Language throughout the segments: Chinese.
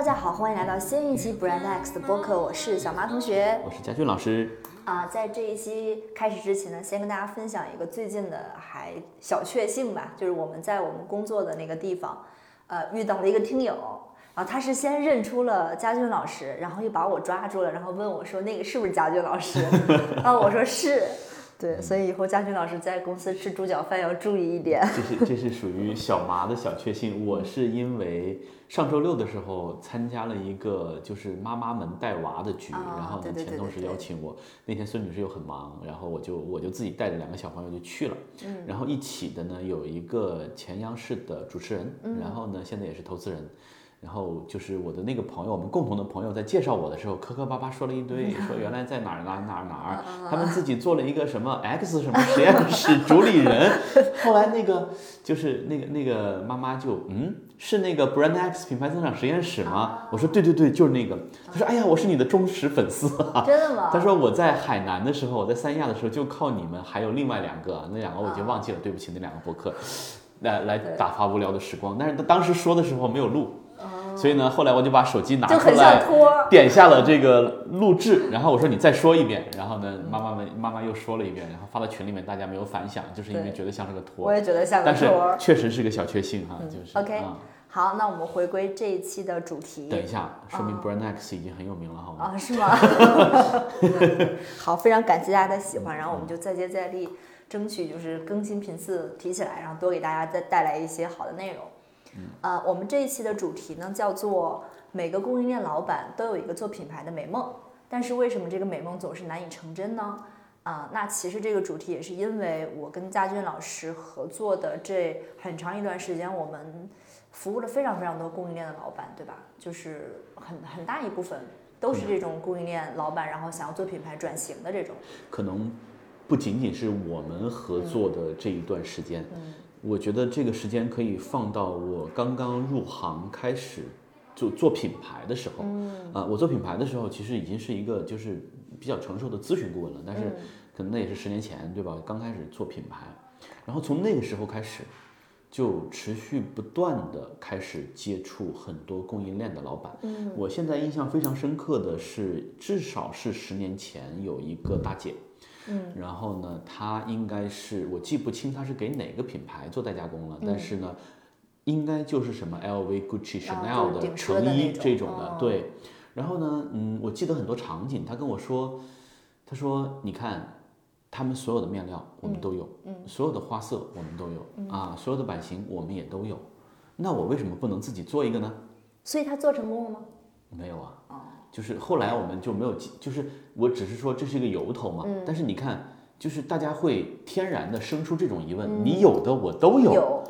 大家好，欢迎来到新一期 Brand X 的播客，我是小马同学。我是佳俊老师。啊，在这一期开始之前呢，先跟大家分享一个最近的还小确幸吧，就是我们在我们工作的那个地方，呃，遇到了一个听友，然后他是先认出了佳俊老师，然后又把我抓住了，然后问我说那个是不是佳俊老师？啊我说是。对，所以以后佳俊老师在公司吃猪脚饭要注意一点。这是这是属于小麻的小确幸。我是因为上周六的时候参加了一个就是妈妈们带娃的局，然后呢前同事邀请我，那天孙女士又很忙，然后我就我就自己带着两个小朋友就去了。嗯，然后一起的呢有一个前央视的主持人，然后呢现在也是投资人。然后就是我的那个朋友，我们共同的朋友在介绍我的时候，磕磕巴巴说了一堆，说原来在哪儿哪儿哪儿哪儿，他们自己做了一个什么 X 什么实验室主理人。后来那个就是那个那个妈妈就嗯，是那个 Brand X 品牌增长实验室吗？我说对对对，就是那个。他说哎呀，我是你的忠实粉丝啊。真的吗？他说我在海南的时候，我在三亚的时候就靠你们，还有另外两个，那两个我已经忘记了，对不起，那两个博客，来来打发无聊的时光。但是他当时说的时候没有录。所以呢，后来我就把手机拿出来，点下了这个录制，然后我说你再说一遍，然后呢，妈妈们妈妈又说了一遍，然后发到群里面，大家没有反响，就是因为觉得像是个托。我也觉得像个托，但是确实是个小确幸哈，就是。OK，好，那我们回归这一期的主题。等一下，说明 Brand X 已经很有名了，好吗？啊，是吗？好，非常感谢大家的喜欢，然后我们就再接再厉，争取就是更新频次提起来，然后多给大家再带来一些好的内容。呃，我们这一期的主题呢，叫做每个供应链老板都有一个做品牌的美梦，但是为什么这个美梦总是难以成真呢？啊，那其实这个主题也是因为我跟佳军老师合作的这很长一段时间，我们服务了非常非常多供应链的老板，对吧？就是很很大一部分都是这种供应链老板，然后想要做品牌转型的这种。可能不仅仅是我们合作的这一段时间。我觉得这个时间可以放到我刚刚入行开始就做品牌的时候，啊，我做品牌的时候其实已经是一个就是比较成熟的咨询顾问了，但是可能那也是十年前，对吧？刚开始做品牌，然后从那个时候开始，就持续不断的开始接触很多供应链的老板。嗯，我现在印象非常深刻的是，至少是十年前有一个大姐。嗯，然后呢，他应该是我记不清他是给哪个品牌做代加工了，但是呢，应该就是什么 LV、Gucci、Chanel 的成衣这种的，对。然后呢，嗯，我记得很多场景，他跟我说，他说你看，他们所有的面料我们都有，嗯，所有的花色我们都有，啊，所有的版型我们也都有，那我为什么不能自己做一个呢？所以他做成功了吗？没有啊。就是后来我们就没有，就是我只是说这是一个由头嘛。但是你看，就是大家会天然的生出这种疑问：你有的我都有，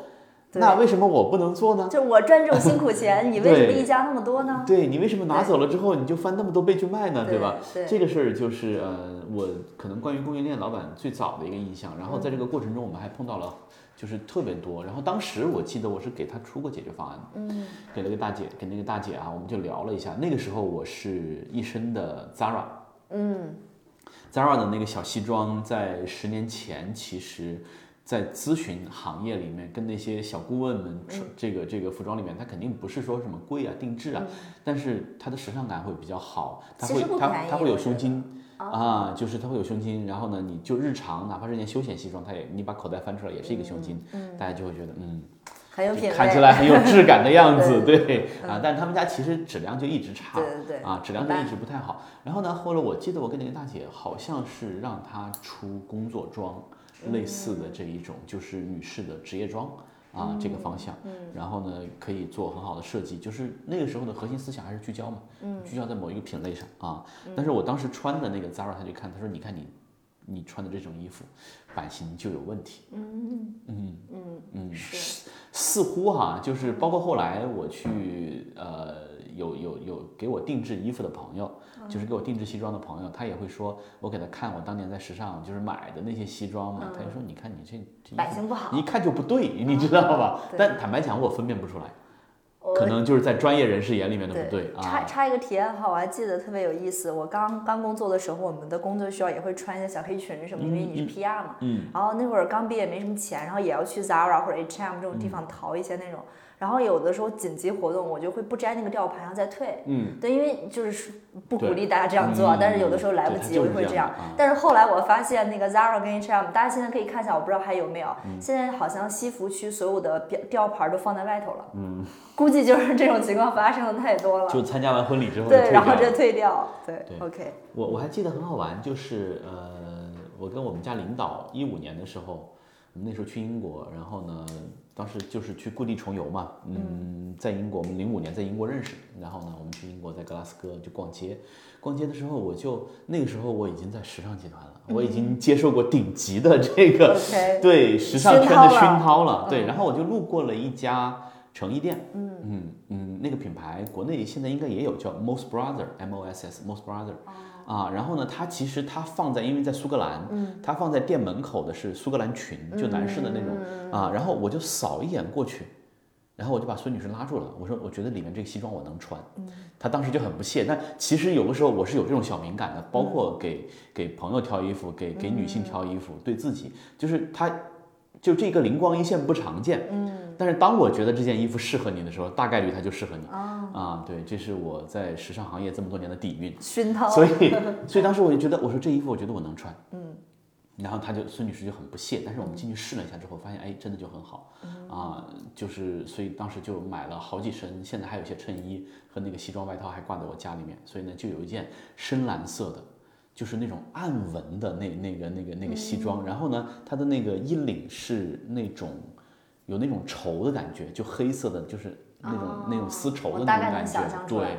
那为什么我不能做呢？就我赚这种辛苦 钱，你为什么一家那么多呢？对你为什么拿走了之后你就翻那么多倍去卖呢？对吧？这个事儿就是呃，我可能关于供应链老板最早的一个印象。然后在这个过程中，我们还碰到了。就是特别多，然后当时我记得我是给他出过解决方案，嗯，给了个大姐，给那个大姐啊，我们就聊了一下。那个时候我是一身的 Zara，嗯，Zara 的那个小西装，在十年前，其实，在咨询行业里面，跟那些小顾问们，这个这个服装里面，它肯定不是说什么贵啊、定制啊，但是它的时尚感会比较好，它会它它会有胸襟。啊，就是它会有胸襟，然后呢，你就日常哪怕是件休闲西装，它也你把口袋翻出来也是一个胸襟，大家就会觉得嗯，很有品味，看起来很有质感的样子，对啊，但他们家其实质量就一直差，对对对，啊，质量就一直不太好。然后呢，后来我记得我跟那个大姐好像是让她出工作装，类似的这一种就是女士的职业装。啊，这个方向，然后呢，可以做很好的设计，就是那个时候的核心思想还是聚焦嘛，聚焦在某一个品类上啊。但是我当时穿的那个 Zara，他就看，他说：“你看你，你穿的这种衣服，版型就有问题。”嗯嗯嗯嗯，是似乎哈，就是包括后来我去呃。有有有给我定制衣服的朋友，就是给我定制西装的朋友，他也会说，我给他看我当年在时尚就是买的那些西装嘛，他就说，你看你这版型不好，一看就不对，你知道吧？但坦白讲，我分辨不出来，可能就是在专业人士眼里面的不对啊。插插一个体验哈，我还记得特别有意思，我刚刚工作的时候，我们的工作需要也会穿一些小黑裙什么，因为你是 PR 嘛，嗯，然后那会儿刚毕业没什么钱，然后也要去 Zara 或者 H&M 这种地方淘一些那种。然后有的时候紧急活动，我就会不摘那个吊牌，然后再退。嗯，对，因为就是不鼓励大家这样做，嗯但是有的时候来不及，我就会这样。但是后来我发现那个 Zara 跟 H&M，大家现在可以看一下，我不知道还有没有。嗯现在好像西服区所有的吊吊牌都放在外头了。嗯，估计就是这种情况发生的太多了。就参加完婚礼之后对，然后掉这退掉。对对 o k 我我还记得很好玩，就是呃，我跟我们家领导一五年的时候，我们那时候去英国，然后呢，当时就是去故地重游嘛，嗯，在英国，我们零五年在英国认识，然后呢，我们去英国在格拉斯哥就逛街，逛街的时候我就那个时候我已经在时尚集团了，我已经接受过顶级的这个 对时尚圈的熏陶了，对，嗯。然后我就路过了一家成衣店，嗯。嗯嗯，那个品牌国内现在应该也有叫 Most Brother M O S S Most Brother，、啊，然后呢，它其实它放在因为在苏格兰，嗯，它放在店门口的是苏格兰裙，就男士的那种、啊，然后我就扫一眼过去。然后我就把孙女士拉住了，我说我觉得里面这个西装我能穿，她当时就很不屑。但其实有的时候我是有这种小敏感的，包括给给朋友挑衣服，给给女性挑衣服，对自己就是她就这个灵光一现不常见，嗯，但是当我觉得这件衣服适合你的时候，大概率它就适合你。啊，对，这是我在时尚行业这么多年的底蕴，熏陶。所以 所以当时我就觉得我说这衣服我觉得我能穿，嗯，然后他就孙女士就很不屑，但是我们进去试了一下之后，发现哎真的就很好，啊，就是所以当时就买了好几身，现在还有一些衬衣和那个西装外套还挂在我家里面，所以呢就有一件深蓝色的。就是那种暗纹的那那个那个那个西装，然后呢，它的那个衣领是那种有那种绸的感觉，就黑色的，就是那种、那种丝绸的那种感觉对，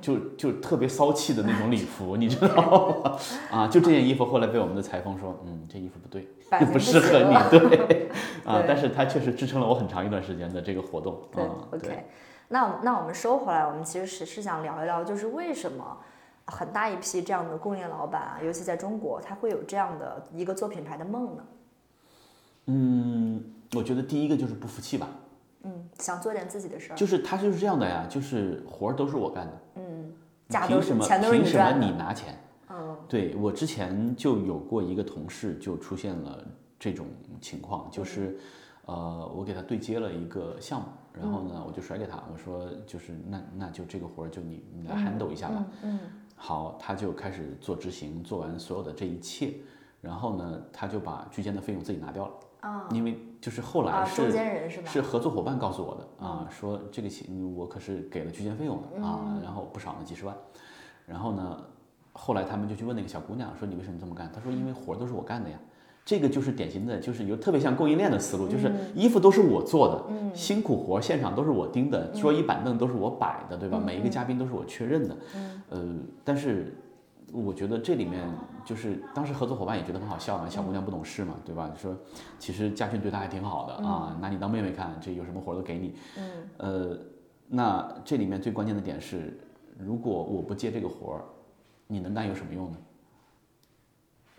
就就特别骚气的那种礼 服，你知道吗？啊，就这件衣服后来被我们的裁缝说，嗯，这衣服不对，就 不不适合你，对，啊，但是它确实支撑了我很长一段时间的这个活动，对啊，，OK。那那我们收回来，我们其实是是想聊一聊，就是为什么很大一批这样的供应链老板啊，尤其在中国，他会有这样的一个做品牌的梦呢？嗯，我觉得第一个就是不服气吧，嗯，想做点自己的事儿，就是他就是这样的呀，就是活儿都是我干的。价都凭什么是钱都是凭什么你。拿钱？嗯，对我之前就有过一个同事就出现了这种情况，就是，呃，我给他对接了一个项目，然后呢，我就甩给他，我说就是那那就这个活儿就你你来 handle 一下吧。嗯好，他就开始做执行，做完所有的这一切，然后呢，他就把居间的费用自己拿掉了。啊因为就是后来啊，是？是合作伙伴告诉我的啊，说这个钱我可是给了居间费用的啊，然后不少呢几十万，然后呢，后来他们就去问那个小姑娘说你为什么这么干？她说因为活都是我干的呀。这个就是典型的，就是有特别像供应链的思路，就是衣服都是我做的，辛苦活儿现场都是我盯的，桌椅板凳都是我摆的，对吧？每一个嘉宾都是我确认的，呃，但是我觉得这里面就是当时合作伙伴也觉得很好笑嘛，小姑娘不懂事嘛，对吧？说其实家俊对她还挺好的啊，拿你当妹妹看，这有什么活儿都给你。嗯，呃，那这里面最关键的点是，如果我不接这个活儿，你能干有什么用呢？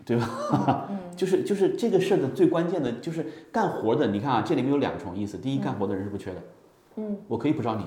对吧？就是就是这个事儿的最关键的就是干活的，你看啊，这里面有两重意思。第一，干活的人是不缺的，嗯，我可以不找你，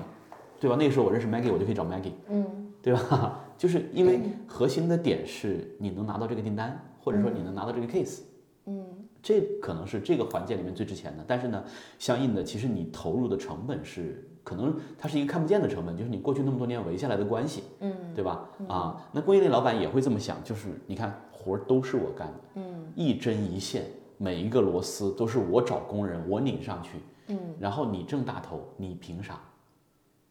对吧？那个时候我认识 Maggie，我就可以找 Maggie，嗯对吧？就是因为核心的点是你能拿到这个订单，或者说你能拿到这个 case，嗯这可能是这个环节里面最值钱的。但是呢，相应的，其实你投入的成本是可能它是一个看不见的成本，就是你过去那么多年围下来的关系，嗯对吧？啊，那供应链老板也会这么想，就是你看活儿都是我干的，嗯。一针一线，每一个螺丝都是我找工人，我拧上去，嗯。然后你挣大头，你凭啥？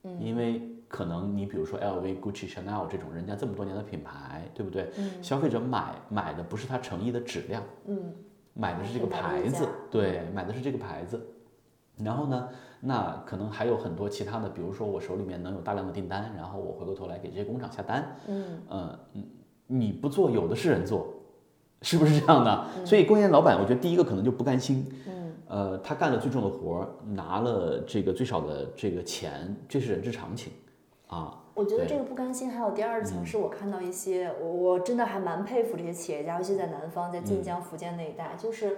嗯。因为可能你比如说 LV、Gucci、Chanel 这种人家这么多年的品牌，对不对？消费者买买的不是他诚意的质量，嗯。买的是这个牌牌子，对，买的是这个牌子。然后呢，那可能还有很多其他的，比如说我手里面能有大量的订单，然后我回过头来给这些工厂下单，嗯。呃，嗯你不做，有的是人做，是不是这样的？所以供应链老板，我觉得第一个可能就不甘心，嗯。呃，他干了最重的活儿，拿了这个最少的这个钱，这是人之常情，啊，我觉得这个不甘心还有第二层，是我看到一些，我我真的还蛮佩服这些企业家，尤其在南方，在晋江、福建那一带，就是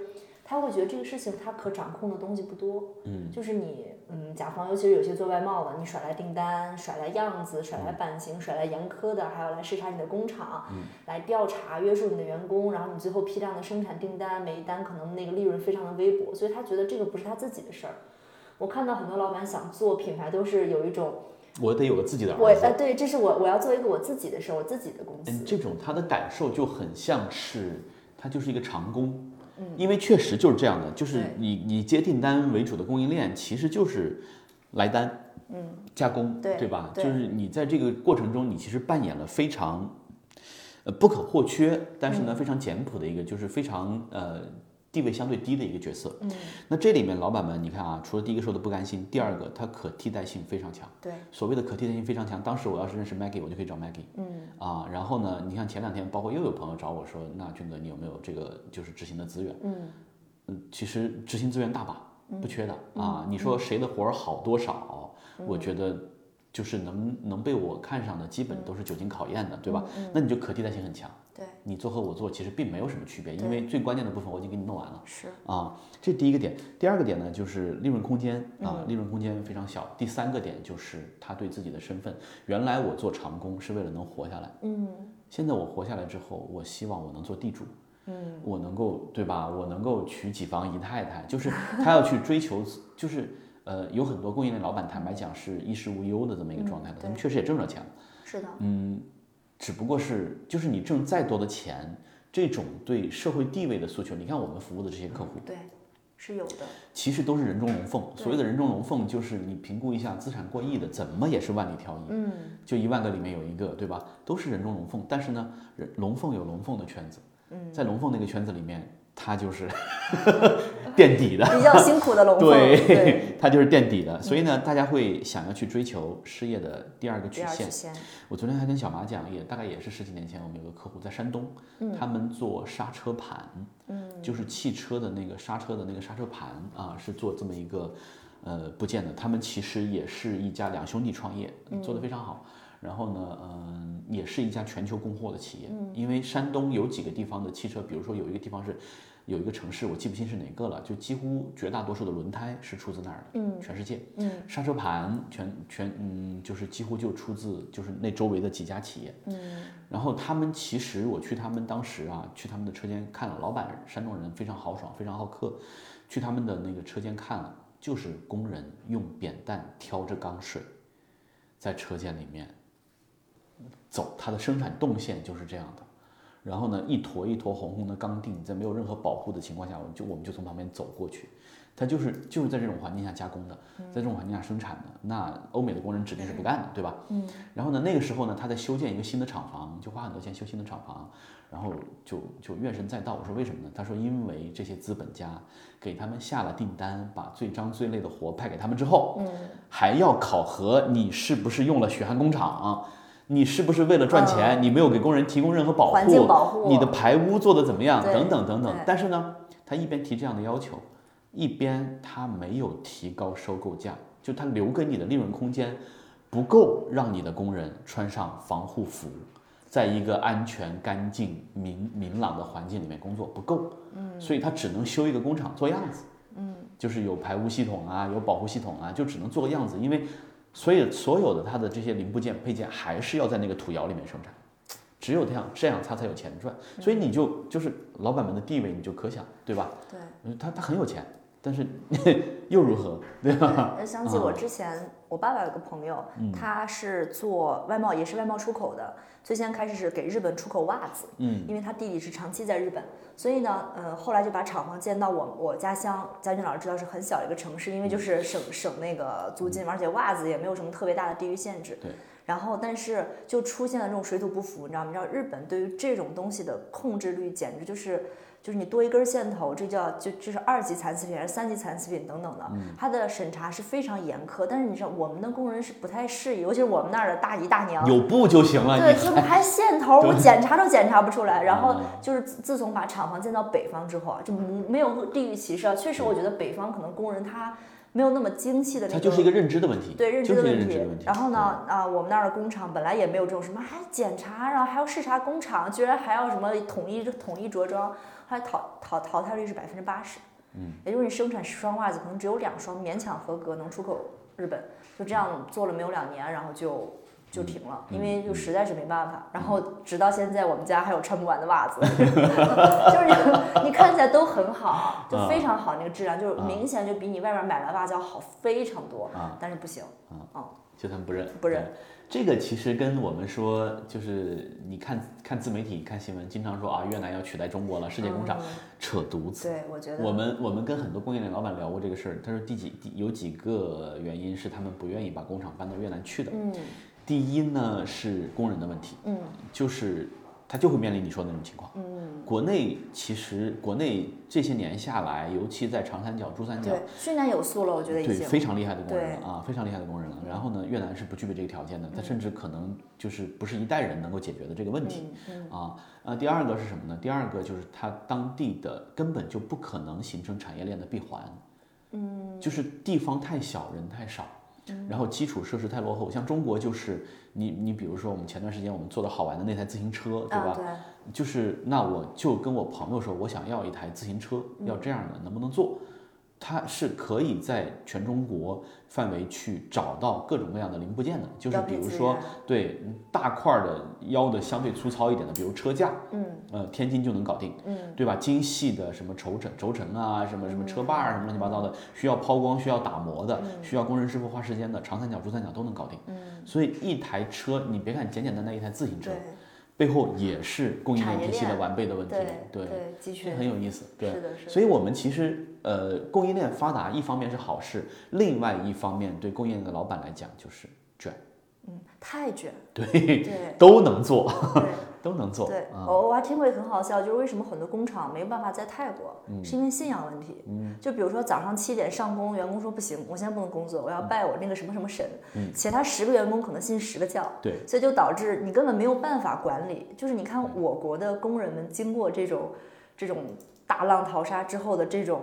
他会觉得这个事情他可掌控的东西不多，嗯，就是你，嗯，甲方，尤其是有些做外贸的，你甩来订单，甩来样子，甩来版型，甩来严苛的，还要来视察你的工厂，来调查约束你的员工，然后你最后批量的生产订单，每一单可能那个利润非常的微薄，所以他觉得这个不是他自己的事儿。我看到很多老板想做品牌，都是有一种我得有个自己的我儿子。呃对，这是我我要做一个我自己的事儿，我自己的公司。嗯，这种他的感受就很像是他就是一个长工，因为确实就是这样的，就是你你以接订单为主的供应链，其实就是来单，嗯，加工，对对吧？对就是你在这个过程中，你其实扮演了非常，呃，不可或缺，但嗯是呢，非常简朴的一个，就是非常呃。地位相对低的一个角色，嗯，那这里面老板们，你看啊，除了第一个说的不甘心，第二个它可替代性非常强，对，所谓的可替代性非常强。当时我要是认识 Maggie，我就可以找 Maggie。嗯啊，然后呢，你看前两天，包括又有朋友找我说，那军哥你有没有这个就是执行的资源？嗯其实执行资源大把，不缺的啊。你说谁的活儿好多少？我觉得就是能能被我看上的，基本都是久经考验的，对吧？那你就可替代性很强。对，你做和我做其实并没有什么区别，因为最关键的部分我已经给你弄完了。是啊，这第一个点。第二个点呢，就是利润空间啊，利润空间非常小。第三个点就是他对自己的身份，原来我做长工是为了能活下来，嗯，现在我活下来之后，我希望我能做地主，嗯，我能够对吧？我能够娶几房姨太太，就是他要去追求，就是呃，有很多供应链老板，坦白讲是衣食无忧的这么一个状态的，他们确实也挣着钱了。是的，只不过是，就是你挣再多的钱，这种对社会地位的诉求，你看我们服务的这些客户，对，是有的。其实都是人中龙凤。所谓的人中龙凤，就是你评估一下资产过亿的，怎么也是万里挑一，嗯，就一万个里面有一个，对吧？都是人中龙凤。但是呢，人龙凤有龙凤的圈子，嗯，在龙凤那个圈子里面，他就是 垫底的，比较辛苦的龙凤，对，对，他就是垫底的。所以呢，大家会想要去追求事业的第二个曲线曲。线，我昨天还跟小马讲，也大概也是十几年前，我们有个客户在山东，他们做刹车盘，嗯，就是汽车的那个刹车的那个刹车盘啊，是做这么一个呃部件的。他们其实也是一家两兄弟创业，做得非常好。然后呢，嗯、也是一家全球供货的企业，因为山东有几个地方的汽车，比如说有一个地方是。有一个城市，我记不清是哪个了，就几乎绝大多数的轮胎是出自那儿的，嗯，全世界，嗯，刹车盘全全，嗯，就是几乎就出自就是那周围的几家企业，嗯，然后他们其实我去他们当时啊，去他们的车间看了，老板山东人非常豪爽，非常好客，去他们的那个车间看了，就是工人用扁担挑着钢水，在车间里面走，它的生产动线就是这样的。然后呢，一坨一坨红红的钢锭，在没有任何保护的情况下，我们就我们就从旁边走过去，它就是就是在这种环境下加工的，在这种环境下生产的。那欧美的工人指定是不干的，对吧？嗯。然后呢，那个时候呢，他在修建一个新的厂房，就花很多钱修新的厂房，然后就就怨声载道。我说为什么呢？他说因为这些资本家给他们下了订单，把最脏最累的活派给他们之后，嗯，还要考核你是不是用了血汗工厂。你是不是为了赚钱？你没有给工人提供任何保护，环境保护你的排污做得怎么样？等等等等。但是呢，他一边提这样的要求，一边他没有提高收购价，就他留给你的利润空间不够，让你的工人穿上防护服，在一个安全、干净、明明朗的环境里面工作不够。嗯，所以他只能修一个工厂做样子。嗯，就是有排污系统啊，有保护系统啊，就只能做个样子，因为。所以所有的它的这些零部件配件还是要在那个土窑里面生产，只有这样这样它才有钱赚。所以你就就是老板们的地位你就可想对吧？对。嗯他他很有钱，但是 又如何对吧？呃想起我之前，我爸爸有个朋友，他是做外贸，也是外贸出口的。最先开始是给日本出口袜子，嗯，因为他弟弟是长期在日本，所以呢，呃，后来就把厂房建到我我家乡。佳俊老师知道是很小的一个城市，因为就是省省那个租金，而且袜子也没有什么特别大的地域限制。对。然后，但是就出现了这种水土不服，你知道吗？你知道日本对于这种东西的控制率简直就是。就是你多一根线头，这叫就这是二级残次品还是三级残次品等等的，它的审查是非常严苛。但是你知道我们的工人是不太适应，尤其是我们那儿的大姨大娘，有布就行了。对，你怎么还线头？我检查都检查不出来。然后嗯就是自自从把厂房建到北方之后啊，就没有地域歧视啊。确实，我觉得北方可能工人他没有那么精细的那个，它就是一个认知的问题，对认知就是一个的问题认知的问题。然后呢，啊，我们那儿的工厂本来也没有这种什么还检查，然后还要视察工厂，居然还要什么统一统一着装，后来淘淘淘汰率是百分之八十。嗯，也就是你生产十双袜子，可能只有两双勉强合格能出口日本，就这样做了没有两年，然后就就停了，嗯因为就实在是没办法。然后直到现在，我们家还有穿不完的袜子，就是你你看起来都很好，就非常好那个质量，就是明显就比你外面买的袜子要好非常多，啊但是不行，就他们不认，不认对。这个其实跟我们说，就是你看看自媒体、看新闻，经常说啊，越南要取代中国了，世界工厂，扯犊子。对我觉得我们我们跟很多供应链老板聊过这个事儿，他说第几第有几个原因是他们不愿意把工厂搬到越南去的。嗯第一呢是工人的问题，嗯就是他就会面临你说的那种情况。嗯，国内其实国内这些年下来，尤其在长三角、珠三角，对，训练有素了，我觉得已对，经非常厉害的工人了啊，非常厉害的工人了。然后呢，越南是不具备这个条件的，它甚至可能就是不是一代人能够解决的这个问题嗯啊。呃，第二个是什么呢？第二个就是它当地的根本就不可能形成产业链的闭环，嗯，就是地方太小，人太少。然后基础设施太落后，像中国就是你你比如说我们前段时间我们做的好玩的那台自行车，对吧？啊对，就是那我就跟我朋友说，我想要一台自行车，要这样的，能不能做？它是可以在全中国范围去找到各种各样的零部件的，就是比如说对大块儿的腰的相对粗糙一点的，比如车架，嗯。呃，天津就能搞定，嗯，对吧？精细的什么轴承、轴承啊，什么什么车把儿啊，什么乱七八糟的，需要抛光、需要打磨的，需要工人师傅花时间的，长三角、珠三角都能搞定。嗯，所以一台车，你别看简简单单一台自行车对，背后也是供应链体系的完备的问题。对对，这很有意思。对，是的，是的，所以我们其实呃，供应链发达，一方面是好事，另外一方面对供应链的老板来讲就是卷，嗯，太卷，对，对都能做，对。都能做。对，啊我我还听过一个很好笑，就是为什么很多工厂没有办法在泰国，嗯是因为信仰问题。就比如说早上七点上工，员工说不行，我现在不能工作，我要拜我那个什么什么神，其他十个员工可能信十个教，嗯对，所以就导致你根本没有办法管理。就是你看我国的工人们经过这种这种大浪淘沙之后的这种。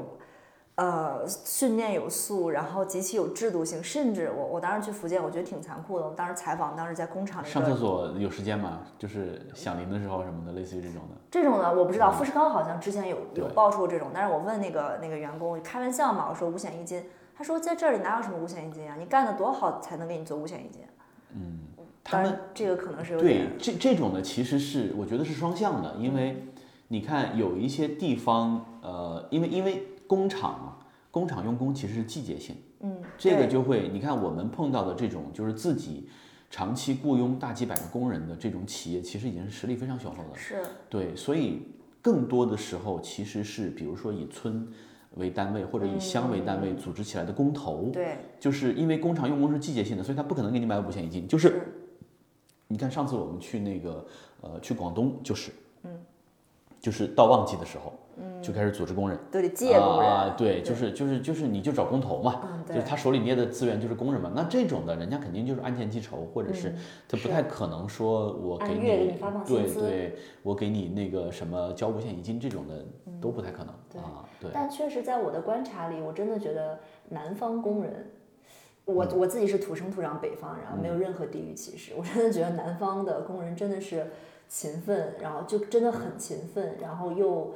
呃，训练有素，然后极其有制度性，甚至我我当时去福建，我觉得挺残酷的。我当时采访，当时在工厂里上厕所有时间吗？就是响铃的时候什么的，类似于这种的。这种的，我不知道，嗯富士康好像之前有有对爆出过这种，但是我问那个那个员工，开玩笑嘛，我说五险一金，他说在这里哪有什么五险一金啊？你干的多好才能给你做五险一金？嗯他们这个可能是有对点，这这种的，其实是我觉得是双向的，因为你看有一些地方，呃，因为因为工厂啊，工厂用工其实是季节性，嗯，这个就会你看我们碰到的这种就是自己长期雇佣大几百个工人的这种企业，其实已经是实力非常雄厚的了。是。对，所以更多的时候其实是比如说以村为单位或者以乡为单位组织起来的工头，对，就是因为工厂用工是季节性的，所以他不可能给你买五险一金，就是。你看上次我们去那个呃去广东就是，嗯，就是到旺季的时候，嗯，就开始组织工人。都得借工人，啊，对，就是就是就是你就找工头嘛，就是他手里捏的资源就是工人嘛。那这种的人家肯定就是按件计酬，或者是他不太可能说我给你发放薪对对，我给你那个什么交五险一金这种的都不太可能对啊，对。但确实在我的观察里，我真的觉得南方工人。我嗯我自己是土生土长北方人，然后没有任何地域歧视。我真的觉得南方的工人真的是勤奋，然后就真的很勤奋，然后又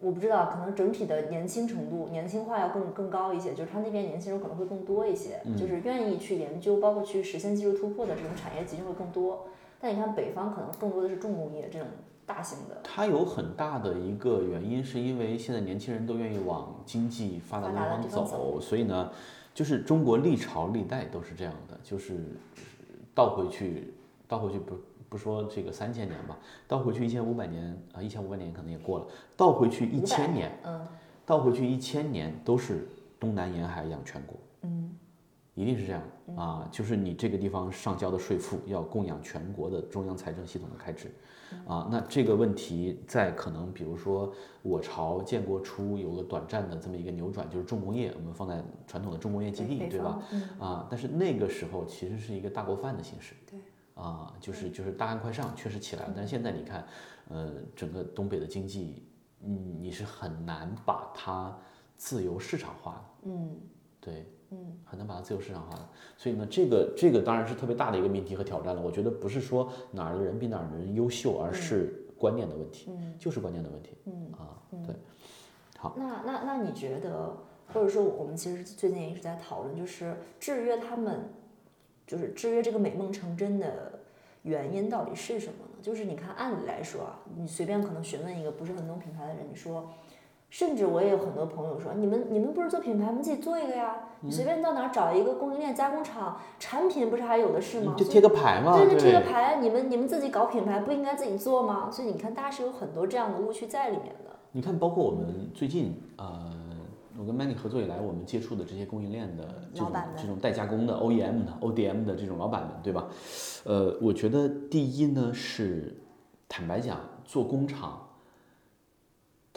我不知道，可能整体的年轻程度、年轻化要更更高一些，就是他那边年轻人可能会更多一些，嗯就是愿意去研究，包括去实现技术突破的这种产业集群会更多。但你看北方可能更多的是重工业这种大型的，它有很大的一个原因，是因为现在年轻人都愿意往经济发达地方走，所以呢，就是中国历朝历代都是这样的，就是倒回去，倒回去不不说这个三千年吧，倒回去一千五百年啊，一千五百年可能也过了，倒回去一千年，嗯倒回去一千年都是东南沿海养全国，嗯，一定是这样啊，就是你这个地方上交的税赋要供养全国的中央财政系统的开支，啊，那这个问题在可能比如说我朝建国初有个短暂的这么一个扭转，就是重工业，我们放在传统的重工业基地，对吧？嗯，啊，但是那个时候其实是一个大锅饭的形式，对，啊，就是就是大案快上，确实起来了，但是现在你看，呃，整个东北的经济，嗯，你是很难把它自由市场化的，嗯。对，嗯，很难把它自由市场化的，所以呢，这个这个当然是特别大的一个命题和挑战了。我觉得不是说哪儿的人比哪儿的人优秀，而是观念的问题，嗯就是观念的问题，嗯啊，对，好，那那那你觉得，或者说我们其实最近也一直在讨论，就是制约他们就是制约这个美梦成真的原因到底是什么呢？就是你看，按理来说啊，你随便可能询问一个不是很懂品牌的人，你说。甚至我也有很多朋友说，你们你们不是做品牌，你们自己做一个呀？你随便到哪儿找一个供应链加工厂，产品不是还有的是吗？就贴个牌嘛。对，就贴个牌。你们你们自己搞品牌，不应该自己做吗？所以你看，大家是有很多这样的误区在里面的。你看，包括我们最近呃，我跟 Many 合作以来，我们接触的这些供应链的这种这种代加工的 OEM 的 ODM 的这种老板们，对吧？呃，我觉得第一呢是，坦白讲，做工厂。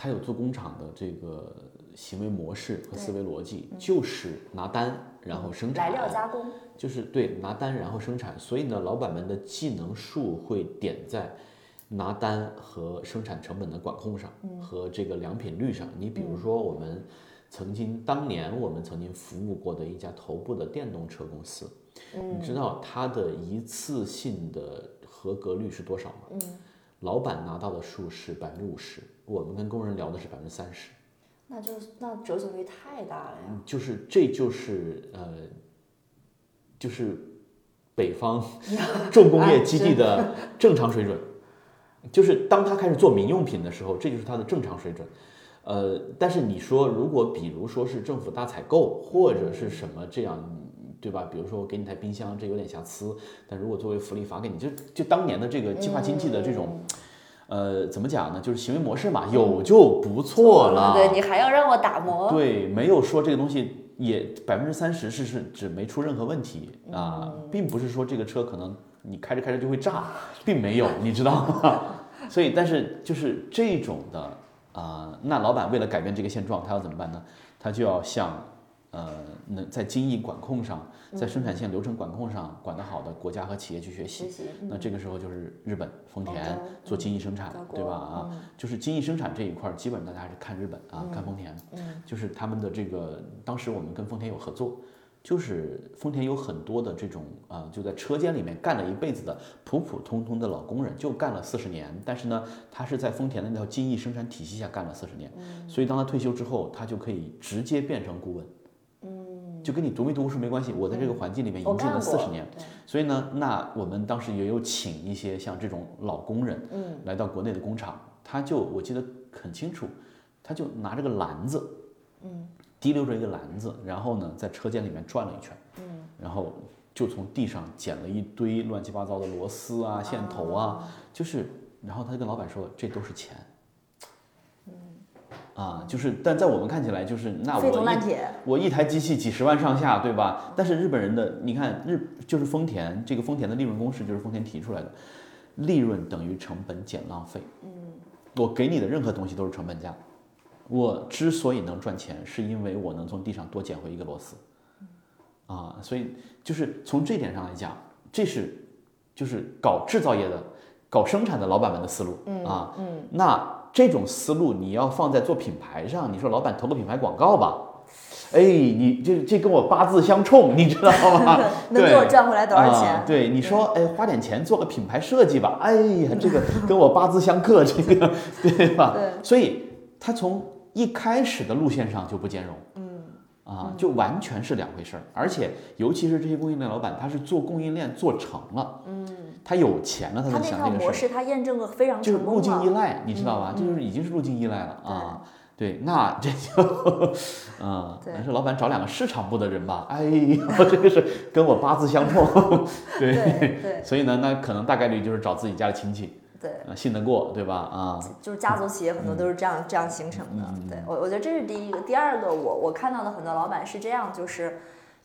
他有做工厂的这个行为模式和思维逻辑，就是拿单然后生产，来料加工，就是对拿单然后生产。所以呢，老板们的技能数会点在拿单和生产成本的管控上，和这个良品率上。你比如说，我们曾经当年我们曾经服务过的一家头部的电动车公司，你知道它的一次性的合格率是多少吗？嗯，老板拿到的数是百分之五十。我们跟工人聊的是百分之三十，那就那折损率太大了呀。就是这就是呃，就是北方 重工业基地的正常水准。就是当他开始做民用品的时候，这就是他的正常水准。呃，但是你说如果比如说是政府大采购或者是什么这样，对吧？比如说我给你台冰箱，这有点瑕疵，但如果作为福利发给你，就就当年的这个计划经济的这种。呃，怎么讲呢？就是行为模式嘛，有就不错了。对你还要让我打磨？对，没有说这个东西也百分之三十是是指没出任何问题啊，并不是说这个车可能你开着开着就会炸，并没有，你知道吗？所以，但是就是这种的啊，那老板为了改变这个现状，他要怎么办呢？他就要向呃，能在精益管控上。在生产线流程管控上管得好的国家和企业去学习，那这个时候就是日本丰田做精益生产，对吧？啊，就是精益生产这一块，基本大家还是看日本啊，看丰田，就是他们的这个。当时我们跟丰田有合作，就是丰田有很多的这种啊，就在车间里面干了一辈子的普普通通的老工人，就干了四十年。但是呢，他是在丰田的那套精益生产体系下干了四十年，所以当他退休之后，他就可以直接变成顾问。就跟你读没读书没关系，我在这个环境里面营进了四十年，所以呢，那我们当时也有请一些像这种老工人，嗯，来到国内的工厂，他就我记得很清楚，他就拿着个篮子，嗯，提溜着一个篮子，然后呢，在车间里面转了一圈，嗯，然后就从地上捡了一堆乱七八糟的螺丝啊、线头啊，就是，然后他就跟老板说，这都是钱。嗯啊，就是，但在我们看起来，就是那我一我一台机器几十万上下，对吧？但是日本人的，你看日就是丰田，这个丰田的利润公式就是丰田提出来的，利润等于成本减浪费。嗯，我给你的任何东西都是成本价。我之所以能赚钱，是因为我能从地上多捡回一个螺丝。啊，所以就是从这点上来讲，这是就是搞制造业的、搞生产的老板们的思路。嗯啊，嗯，那。这种思路你要放在做品牌上，你说老板投个品牌广告吧，哎，你这这跟我八字相冲，你知道吗？能给我赚回来多少钱？对，你说，哎，花点钱做个品牌设计吧，哎呀，这个 跟我八字相克，这个 对吧？对，所以他从一开始的路线上就不兼容，嗯，啊，就完全是两回事儿，而且尤其是这些供应链老板，他是做供应链做成了，嗯。他有钱了，他才想这个事。他验证个非常就是路径依赖，你知道吧？就是已经是路径依赖了啊。对，那这就，嗯，还是老板找两个市场部的人吧。哎呦，这个是跟我八字相冲。对对。所以呢，那可能大概率就是找自己家的亲戚。对。信得过，对吧？啊。就是家族企业很多都是这样这样形成的。对我，我觉得这是第一个。第二个，我我看到的很多老板是这样，就是。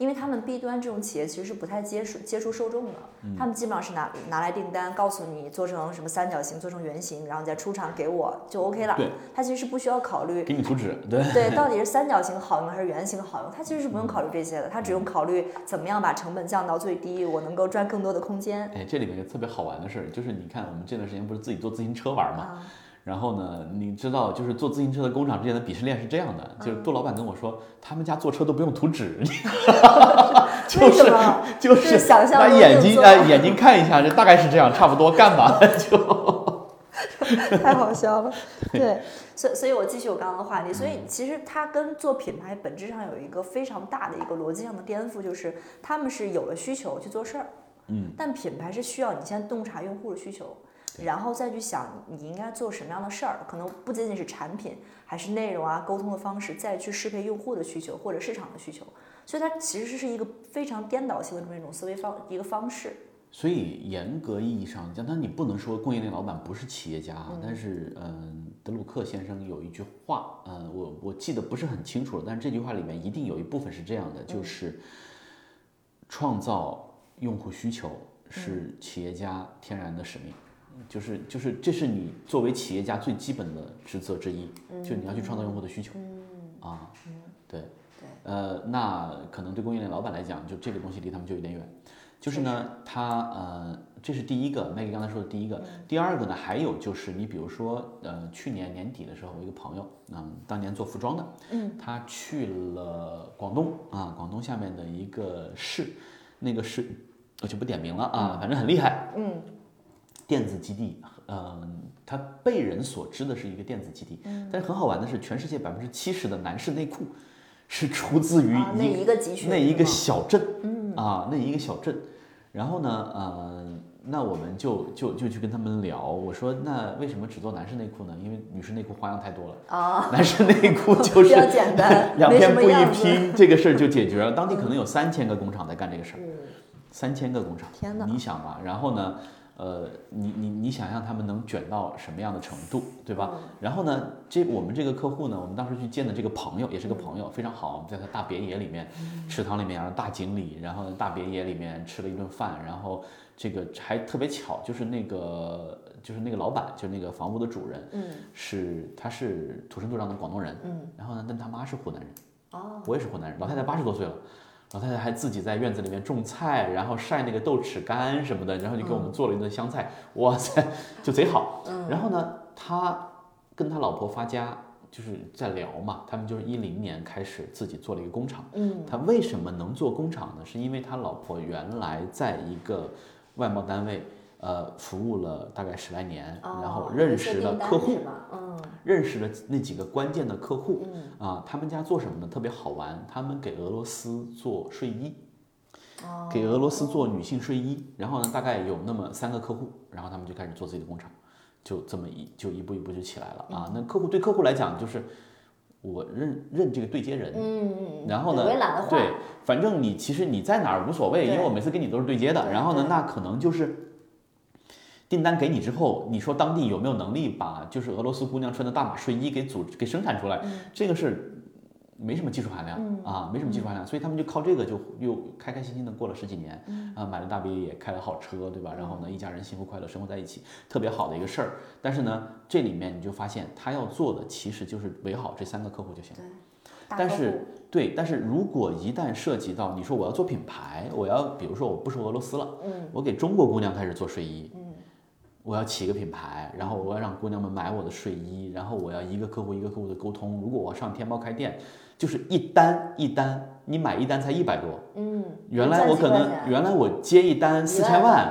因为他们 B 端这种企业其实是不太接触接触受众的，他们基本上是拿拿来订单，告诉你做成什么三角形，做成圆形，然后再出厂给我就 OK 了。对，他其实是不需要考虑给你图纸，对对，到 底是三角形好用还是圆形好用，他其实是不用考虑这些的，他只用考虑怎么样把成本降到最低，我能够赚更多的空间。哎，这里面特别好玩的事儿就是，你看我们这段时间不是自己做自行车玩吗？然后呢，你知道，就是做自行车的工厂之间的鄙视链是这样的，就是杜老板跟我说，他们家做车都不用图纸，就是就是想象把眼睛啊眼睛看一下，这大概是这样，差不多干吧就。太好笑了。对，所所以我继续我刚刚的话题，所以其实它跟做品牌本质上有一个非常大的一个逻辑上的颠覆，就是他们是有了需求去做事儿，嗯，但品牌是需要你先洞察用户的需求。然后再去想你应该做什么样的事儿，可能不仅仅是产品，还是内容啊、沟通的方式，再去适配用户的需求或者市场的需求。所以它其实是一个非常颠倒性的这么一种思维方一个方式。所以严格意义上讲，但你不能说供应链老板不是企业家啊，但是嗯，德鲁克先生有一句话，嗯，我我记得不是很清楚了，但是这句话里面一定有一部分是这样的，就是创造用户需求是企业家天然的使命。就是就是，这是你作为企业家最基本的职责之一，就你要去创造用户的需求，啊，对，对，呃，那可能对供应链老板来讲，就这个东西离他们就有点远。就是呢，他呃，这是第一个，Maggie 刚才说的第一个。第二个呢，还有就是你比如说，呃，去年年底的时候，我一个朋友，嗯，当年做服装的，嗯，他去了广东啊，广东下面的一个市，那个市我就不点名了啊，反正很厉害，嗯。电子基地，嗯，它被人所知的是一个电子基地，但是很好玩的是，全世界百分之七十的男士内裤是出自于那一个集群，那一个小镇，嗯啊，那一个小镇。然后呢，呃，那我们就就就去跟他们聊，我说那为什么只做男士内裤呢？因为女士内裤花样太多了啊，男士内裤就是 比较简单，两片布一拼，这个事儿就解决了。当地可能有三千个工厂在干这个事儿，三千个工厂，天哪，你想吧，然后呢？呃，你你你想象他们能卷到什么样的程度，对吧？然后呢，这我们这个客户呢，我们当时去见的这个朋友也是个朋友，非常好，我们在他大别野里面，池塘里面，然后大井里，然后大别野里面吃了一顿饭，然后这个还特别巧，就是那个就是那个老板，就是那个房屋的主人，嗯，是他是土生土长的广东人，嗯，然后呢，但他妈是湖南人，哦，我也是湖南人，老太太八十多岁了。老太太还自己在院子里面种菜，然后晒那个豆豉干什么的，然后就给我们做了一顿香菜，哇塞，就贼好。然后呢，他跟他老婆发家，就是在聊嘛，他们就是一零年开始自己做了一个工厂。嗯，他为什么能做工厂呢？是因为他老婆原来在一个外贸单位。呃，服务了大概十来年，然后认识了客户，嗯，认识了那几个关键的客户，啊，他们家做什么呢？特别好玩，他们给俄罗斯做睡衣，给俄罗斯做女性睡衣，然后呢，大概有那么三个客户，然后他们就开始做自己的工厂，就这么一就一步一步就起来了啊。那客户对客户来讲就是我认认这个对接人，嗯然后呢，对，反正你其实你在哪儿无所谓，因为我每次跟你都是对接的，然后呢，那可能就是。订单给你之后，你说当地有没有能力把就是俄罗斯姑娘穿的大码睡衣给组给生产出来？这个是没什么技术含量啊，没什么技术含量，所以他们就靠这个就又开开心心的过了十几年啊，买了大别野，开了好车，对吧？然后呢，一家人幸福快乐生活在一起，特别好的一个事儿。但是呢，这里面你就发现他要做的其实就是围好这三个客户就行了。但是对，但是如果一旦涉及到你说我要做品牌，我要比如说我不说俄罗斯了，嗯，我给中国姑娘开始做睡衣，嗯。我要起一个品牌，然后我要让姑娘们买我的睡衣，然后我要一个客户一个客户的沟通。如果我上天猫开店，就是一单一单，你买一单才一百多，嗯，原来我可能原来我接一单四千万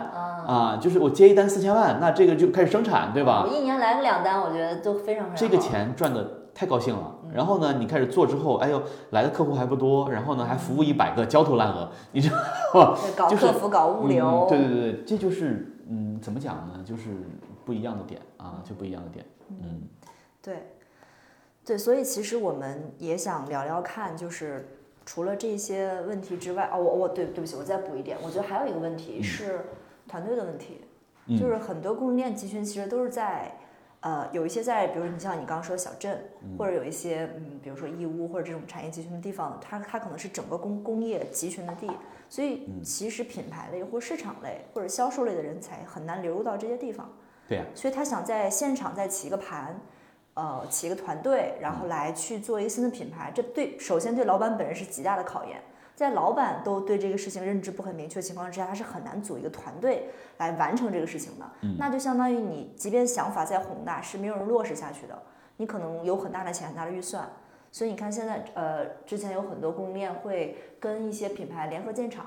啊，就是我接一单四千万，那这个就开始生产，对吧？我一年来个两单，我觉得都非常非常这个钱赚的太高兴了。然后呢，你开始做之后，哎呦，来的客户还不多，然后呢还服务一百个，焦头烂额，你知道搞客服搞物流，对对对，这就是。嗯，怎么讲呢？就是不一样的点啊，就不一样的点。嗯，对，对，所以其实我们也想聊聊看，就是除了这些问题之外，哦，我我对对不起，我再补一点，我觉得还有一个问题是团队的问题，就是很多供应链集群其实都是在。呃，有一些在，比如你像你刚刚说的小镇，或者有一些，嗯，比如说义乌或者这种产业集群的地方，它它可能是整个工工业集群的地，所以其实品牌类或市场类或者销售类的人才很难流入到这些地方。对呀。所以他想在现场再起一个盘，呃，起一个团队，然后来去做一个新的品牌，这对首先对老板本人是极大的考验。在老板都对这个事情认知不很明确的情况之下，他是很难组一个团队来完成这个事情的。那就相当于你，即便想法再宏大，是没有人落实下去的。你可能有很大的钱、很大的预算，所以你看现在，呃，之前有很多供应链会跟一些品牌联合建厂，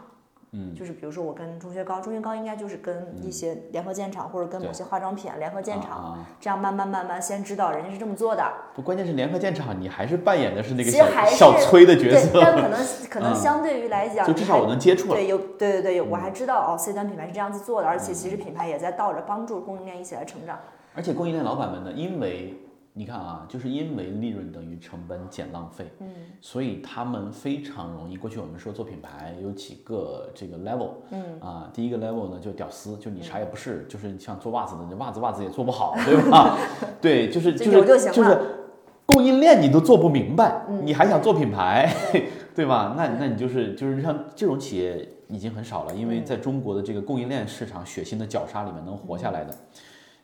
嗯，就是比如说我跟钟学高，钟学高应该就是跟一些联合建厂或者跟某些化妆品联合建厂，这样慢慢慢慢先知道人家是这么做的。不，关键是联合建厂，你还是扮演的是那个小小崔的角色，但可能 可能相对于来讲，就至少我能接触。对，有对对对，我还知道哦，C 端品牌是这样子做的，而且其实品牌也在倒着帮助供应链一起来成长。而且供应链老板们呢，因为你看啊，就是因为利润等于成本减浪费，嗯，所以他们非常容易。过去我们说做品牌有几个这个 level，嗯啊，第一个 level 呢就屌丝，就你啥也不是，就是像做袜子的，你袜子袜子也做不好，对吧？对，就是就是就是供应链你都做不明白，你还想做品牌，对吧？那那你就是就是像这种企业已经很少了，因为在中国的这个供应链市场血腥的绞杀里面能活下来的。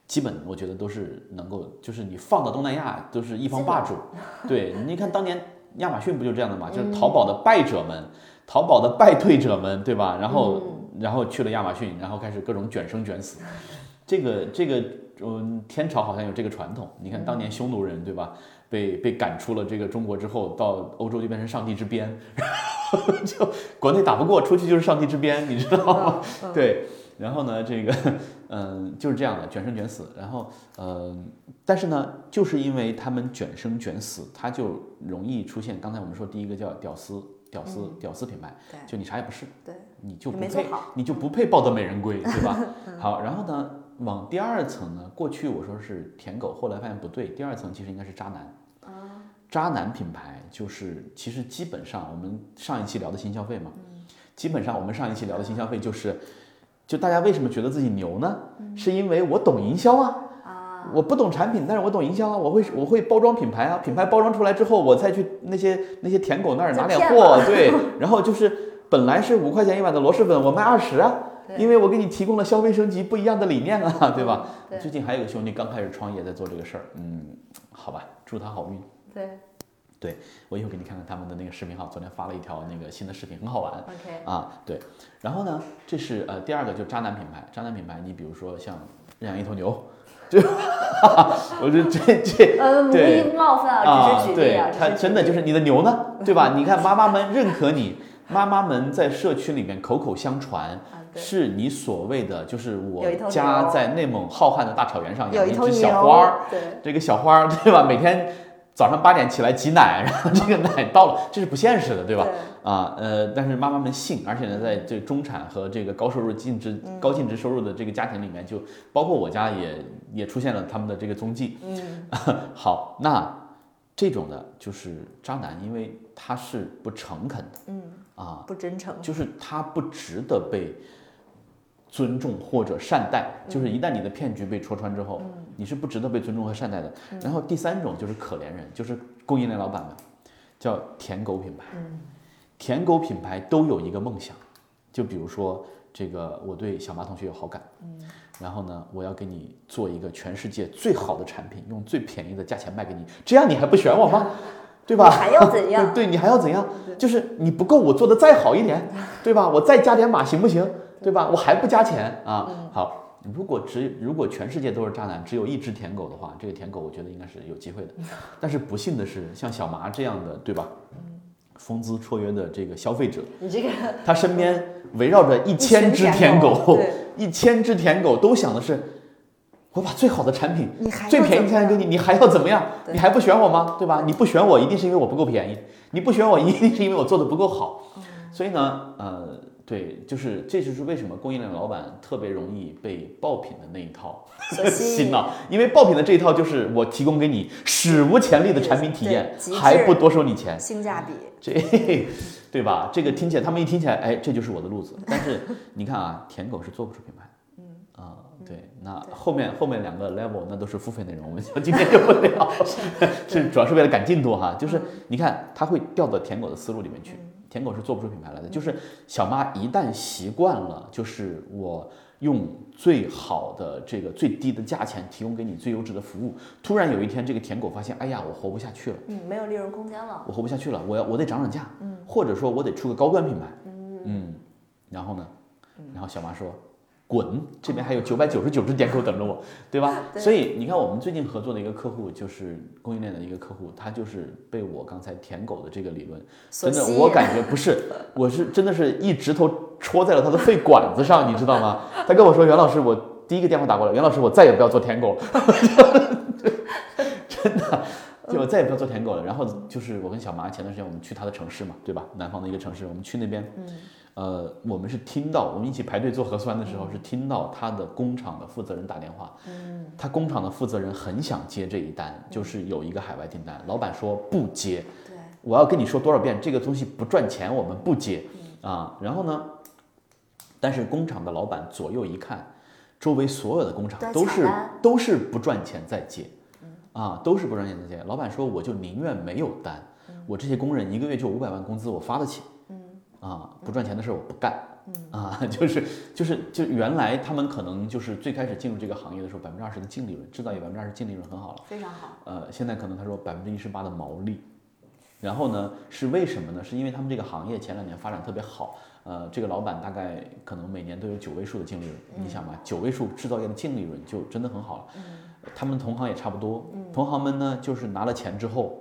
基本我觉得都是能够，就是你放到东南亚都是一方霸主。对，你看当年亚马逊不就这样的嘛？就是淘宝的败者们，淘宝的败退者们，对吧？然后然后去了亚马逊，然后开始各种卷生卷死。这个这个嗯，天朝好像有这个传统。你看当年匈奴人对吧？被被赶出了这个中国之后，到欧洲就变成上帝之鞭，然后就国内打不过，出去就是上帝之鞭，你知道吗？对。然后呢，这个，嗯，就是这样的，卷生卷死。然后，呃，但是呢，就是因为他们卷生卷死，它就容易出现。刚才我们说第一个叫屌丝，屌丝，屌丝品牌，就你啥也不是，对，你就不配，你就不配抱得美人归，对吧？好，然后呢，往第二层呢，过去我说是舔狗，后来发现不对，第二层其实应该是渣男。渣男品牌就是，其实基本上我们上一期聊的新消费嘛，基本上我们上一期聊的新消费就是。就大家为什么觉得自己牛呢？是因为我懂营销啊，我不懂产品，但是我懂营销啊，我会我会包装品牌啊，品牌包装出来之后，我再去那些那些舔狗那儿拿点货，对，然后就是本来是五块钱一碗的螺蛳粉，我卖二十啊，因为我给你提供了消费升级不一样的理念啊，对吧？最近还有个兄弟刚开始创业在做这个事儿，嗯，好吧，祝他好运。对。对，我一会儿给你看看他们的那个视频号，昨天发了一条那个新的视频，很好玩。OK 啊，对，然后呢，这是呃第二个，就渣男品牌。渣男品牌，你比如说像认养一头牛，就，我觉得这这呃无意冒犯啊，只是举例啊。他真的就是你的牛呢，对吧？你看妈妈们认可你，妈妈们在社区里面口口相传，是你所谓的就是我家在内蒙浩瀚的大草原上养一只小花儿，对，这个小花儿对吧？每天。早上八点起来挤奶，然后这个奶到了，这是不现实的，对吧？啊，呃，但是妈妈们信，而且呢，在这中产和这个高收入净值、高净值收入的这个家庭里面，就包括我家也也出现了他们的这个踪迹。嗯，好，那这种的就是渣男，因为他是不诚恳的，嗯，啊，不真诚，就是他不值得被。尊重或者善待，就是一旦你的骗局被戳穿之后，你是不值得被尊重和善待的。然后第三种就是可怜人，就是供应链老板们，叫舔狗品牌。舔狗品牌都有一个梦想，就比如说这个，我对小马同学有好感，然后呢，我要给你做一个全世界最好的产品，用最便宜的价钱卖给你，这样你还不选我吗？对吧？还要怎样？对你还要怎样？就是你不够，我做的再好一点，对吧？我再加点码行不行？对吧？我还不加钱啊！好，如果只如果全世界都是渣男，只有一只舔狗的话，这个舔狗我觉得应该是有机会的。但是不幸的是，像小麻这样的，对吧？风姿绰约的这个消费者，你这个他身边围绕着一千只舔狗，一千只舔狗都想的是，我把最好的产品，最便宜价钱给你，你还要怎么样？你还不选我吗？对吧？你不选我，一定是因为我不够便宜；你不选我，一定是因为我做的不够好。所以呢，呃。对，就是这就是为什么供应链老板特别容易被爆品的那一套洗 脑，因为爆品的这一套就是我提供给你史无前例的产品体验，还不多收你钱，性价比，这对吧？这个听起来他们一听起来，哎，这就是我的路子。但是你看啊，舔狗是做不出品牌，嗯啊，对，那后面后面两个 level 那都是付费内容，我们今天就不聊，是主要是为了赶进度哈。就是你看他会掉到舔狗的思路里面去。舔狗是做不出品牌来的，就是小妈一旦习惯了，就是我用最好的这个最低的价钱提供给你最优质的服务，突然有一天这个舔狗发现，哎呀，我活不下去了，嗯，没有利润空间了，我活不下去了，我要我得涨涨价，嗯，或者说我得出个高端品牌，嗯。嗯，然后呢，然后小妈说。滚，这边还有九百九十九只点狗等着我，对吧？所以你看，我们最近合作的一个客户就是供应链的一个客户，他就是被我刚才舔狗的这个理论，真的，我感觉不是，我是真的是一指头戳在了他的肺管子上，你知道吗？他跟我说，袁老师，我第一个电话打过来，袁老师，我再也不要做舔狗了，真的。就我再也不要做舔狗了。然后就是我跟小麻前段时间我们去他的城市嘛，对吧？南方的一个城市，我们去那边，呃，我们是听到我们一起排队做核酸的时候，是听到他的工厂的负责人打电话。嗯，他工厂的负责人很想接这一单，就是有一个海外订单，老板说不接。对，我要跟你说多少遍，这个东西不赚钱，我们不接。啊，然后呢？但是工厂的老板左右一看，周围所有的工厂都是都是不赚钱在接。啊，都是不赚钱在接。老板说，我就宁愿没有单，我这些工人一个月就五百万工资，我发得起。嗯，啊，不赚钱的事我不干。嗯，啊，就是就是就原来他们可能就是最开始进入这个行业的时候，百分之二十的净利润，制造业百分之二十净利润很好了，非常好。呃，现在可能他说百分之一十八的毛利，然后呢，是为什么呢？是因为他们这个行业前两年发展特别好。呃，这个老板大概可能每年都有九位数的净利润，你想吧，九位数制造业的净利润就真的很好了。嗯。他们同行也差不多，同行们呢，就是拿了钱之后，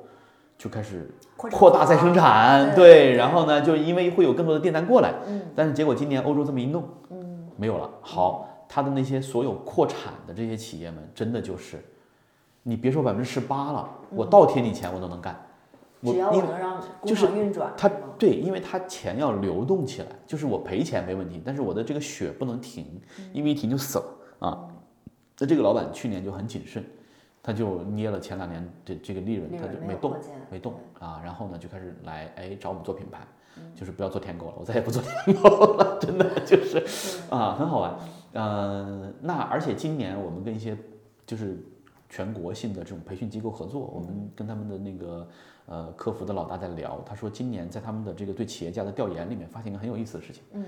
就开始扩大再生产，对，然后呢，就因为会有更多的订单过来，嗯，但是结果今年欧洲这么一弄，嗯，没有了。好，他的那些所有扩产的这些企业们，真的就是，你别说百分之十八了，我倒贴你钱我都能干，只要我能让工厂运转，他对，因为他钱要流动起来，就是我赔钱没问题，但是我的这个血不能停，因为一停就死了啊。那这个老板去年就很谨慎，他就捏了前两年这这个利润，他就没动，没动啊。然后呢，就开始来哎找我们做品牌，就是不要做舔狗了，我再也不做舔狗了，真的就是啊，很好玩。呃，那而且今年我们跟一些就是全国性的这种培训机构合作，我们跟他们的那个呃客服的老大在聊，他说今年在他们的这个对企业家的调研里面，发现一个很有意思的事情，嗯，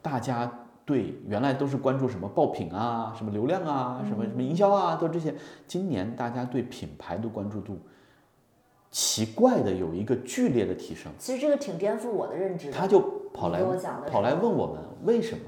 大家。对，原来都是关注什么爆品啊，什么流量啊，什么什么营销啊，都这些。今年大家对品牌的关注度，奇怪的有一个剧烈的提升。其实这个挺颠覆我的认知。他就跑来跑来问我们为什么？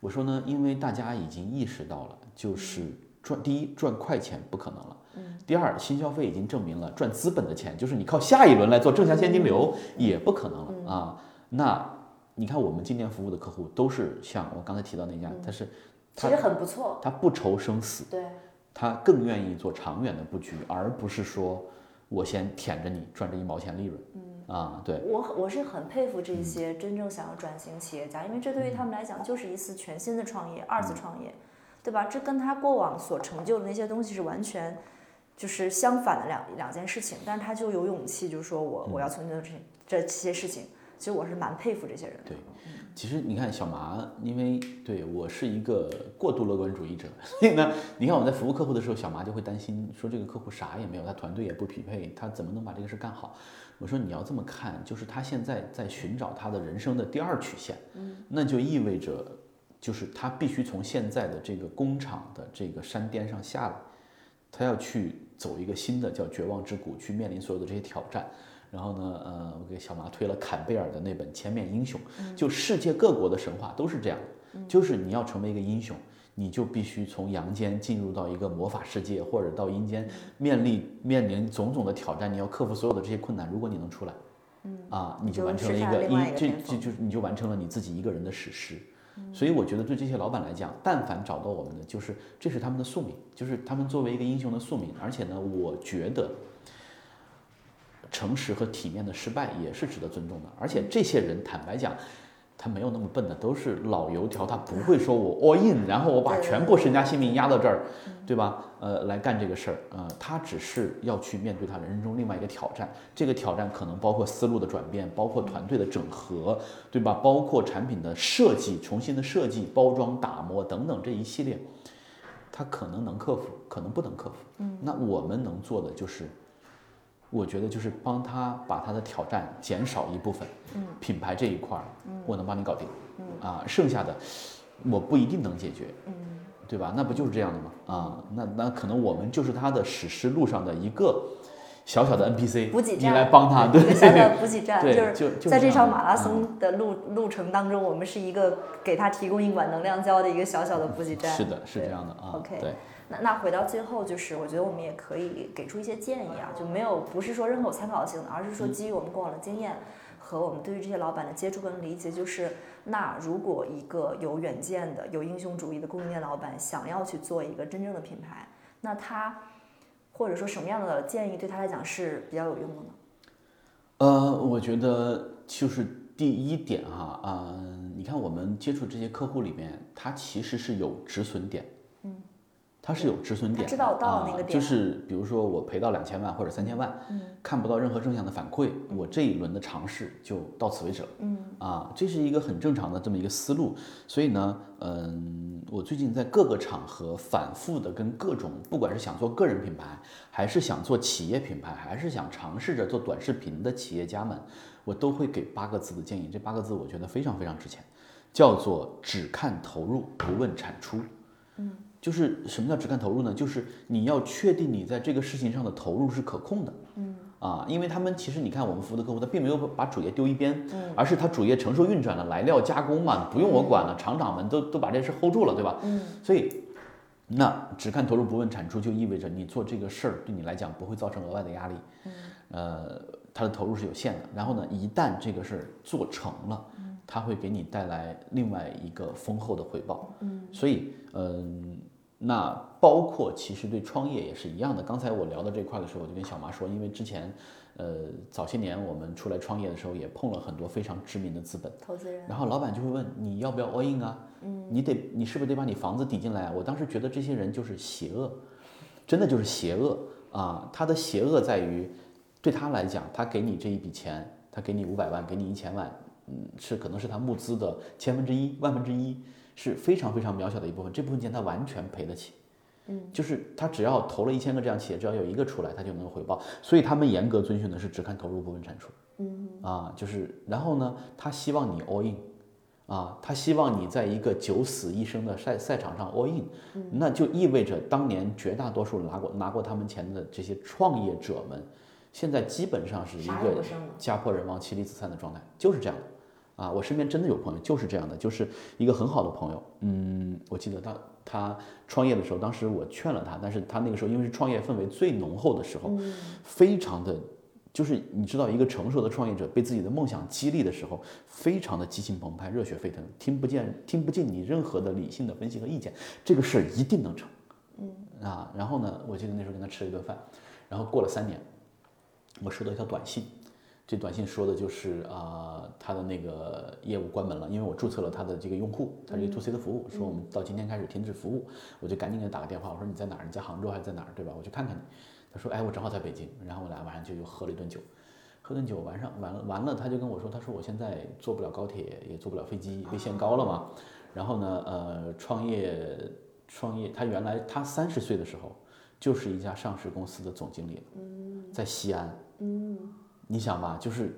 我说呢，因为大家已经意识到了，就是赚第一赚快钱不可能了，嗯。第二，新消费已经证明了赚资本的钱，就是你靠下一轮来做正向现金流也不可能了啊。那。你看，我们今年服务的客户都是像我刚才提到那家，他是其实很不错，他不愁生死，对，他更愿意做长远的布局，而不是说我先舔着你赚这一毛钱利润。嗯啊，对我我是很佩服这些真正想要转型企业家，因为这对于他们来讲就是一次全新的创业，二次创业，对吧？这跟他过往所成就的那些东西是完全就是相反的两两件事情，但是他就有勇气，就是说我我要从新做这这些事情。其实我是蛮佩服这些人的。对，其实你看小麻，因为对我是一个过度乐观主义者，所以呢，你看我在服务客户的时候，小麻就会担心说这个客户啥也没有，他团队也不匹配，他怎么能把这个事干好？我说你要这么看，就是他现在在寻找他的人生的第二曲线，嗯，那就意味着就是他必须从现在的这个工厂的这个山巅上下来，他要去走一个新的叫绝望之谷，去面临所有的这些挑战。然后呢，呃，我给小麻推了坎贝尔的那本《千面英雄》，就世界各国的神话都是这样的，就是你要成为一个英雄，你就必须从阳间进入到一个魔法世界，或者到阴间，面临面临种种的挑战，你要克服所有的这些困难。如果你能出来，啊，你就完成了一个一，这这就是你就完成了你自己一个人的史诗。所以我觉得对这些老板来讲，但凡找到我们的，就是这是他们的宿命，就是他们作为一个英雄的宿命。而且呢，我觉得。诚实和体面的失败也是值得尊重的，而且这些人坦白讲，他没有那么笨的，都是老油条，他不会说我 all in，然后我把全部身家性命压到这儿，对吧？呃，来干这个事儿，呃，他只是要去面对他人生中另外一个挑战，这个挑战可能包括思路的转变，包括团队的整合，对吧？包括产品的设计，重新的设计、包装、打磨等等这一系列，他可能能克服，可能不能克服。嗯，那我们能做的就是。我觉得就是帮他把他的挑战减少一部分，嗯，品牌这一块儿，嗯，我能帮你搞定，嗯啊，剩下的我不一定能解决，嗯，对吧？那不就是这样的吗？啊，那那可能我们就是他的史诗路上的一个小小的 NPC，补给站，你来帮他，对，小小的补给站，对就是在这场马拉嗯松的路路程当中，我们是一个给他提供一管能量胶的一个小小的补给站。是的，是这样的啊。OK 对，那那回到最后，就是我觉得我们也可以给出一些建议啊，就没有不是说任何有参考性的，而是说基于我们过往的经验和我们对于这些老板的接触跟理解，就是那如果一个有远见的、有英雄主义的供应链老板想要去做一个真正的品牌，那他或者说什么样的建议对他来讲是比较有用的呢？呃，我觉得就是第一点哈，啊、你看我们接触这些客户里面，他其实是有止损点，嗯，他是有止损点知道到那个啊点。就是比如说我赔到两千万或者三千万，嗯，看不到任何正向的反馈，我这一轮的尝试就到此为止了，嗯，啊，这是一个很正常的这么一个思路，所以呢，嗯，我最近在各个场合反复的跟各种，不管是想做个人品牌，还是想做企业品牌，还是想尝试着做短视频的企业家们，我都会给八个字的建议。这八个字我觉得非常非常值钱，叫做只看投入，不问产出。嗯，就是什么叫只看投入呢？就是你要确定你在这个事情上的投入是可控的。嗯。啊，因为他们其实你看我们服务的客户，他并没有把主业丢一边，而是他主业承受运转了，来料加工嘛，不用我管了，厂长们都都把这事 hold 住了，对吧？嗯。所以那只看投入不问产出，就意味着你做这个事儿对你来讲不会造成额外的压力，呃，他的投入是有限的。然后呢，一旦这个事儿做成了，他会给你带来另外一个丰厚的回报。嗯，所以嗯、那包括其实对创业也是一样的。刚才我聊到这块的时候，我就跟小麻说，因为之前呃早些年我们出来创业的时候，也碰了很多非常知名的资本。投资人，然后老板就会问你要不要 all in 啊？嗯，你得你是不是得把你房子抵进来啊？我当时觉得这些人就是邪恶，真的就是邪恶啊！他的邪恶在于，对他来讲，他给你这一笔钱，他给你五百万，给你一千万，嗯，是可能是他募资的千分之一、万分之一，是非常非常渺小的一部分，这部分钱他完全赔得起。嗯，就是他只要投了一千个这样企业，只要有一个出来，他就能回报。所以他们严格遵循的是只看投入不问产出。嗯啊，就是然后呢，他希望你 all in，啊，他希望你在一个九死一生的赛赛场上 all in，、那就意味着当年绝大多数拿过拿过他们钱的这些创业者们，现在基本上是一个。家破人亡、妻离子散的状态，就是这样的。啊，我身边真的有朋友就是这样的，就是一个很好的朋友。嗯，我记得他他创业的时候，当时我劝了他，但是他那个时候因为是创业氛围最浓厚的时候，非常的，就是你知道，一个成熟的创业者被自己的梦想激励的时候，非常的激情澎湃、热血沸腾，听不见听不进你任何的理性的分析和意见，这个事儿一定能成。嗯啊，然后呢，我记得那时候跟他吃了一顿饭，然后过了三年，我收到一条短信。这短信说的就是啊、他的那个业务关门了，因为我注册了他的这个用户，他是一个 to C 的服务，说我们到今天开始停止服务，我就赶紧给他打个电话，我说你在哪儿？你在杭州还是在哪儿？对吧？我去看看你。他说哎，我正好在北京，然后我俩晚上就又喝了一顿酒，喝顿酒，晚上完了完了，他就跟我说，他说我现在坐不了高铁，也坐不了飞机，被限高了嘛。然后呢，呃，创业创业，他原来他三十岁的时候就是一家上市公司的总经理，在西安。你想吧，就是